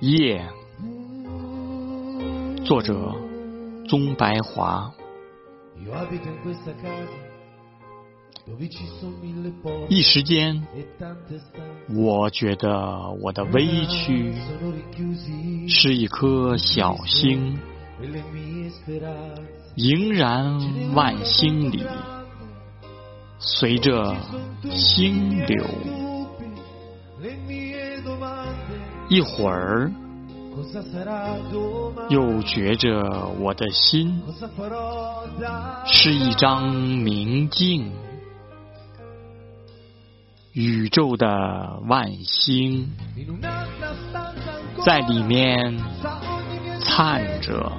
夜，作者钟白华。一时间，我觉得我的委屈是一颗小星，萦然万星里，随着星流。一会儿，又觉着我的心是一张明镜，宇宙的万星在里面灿着。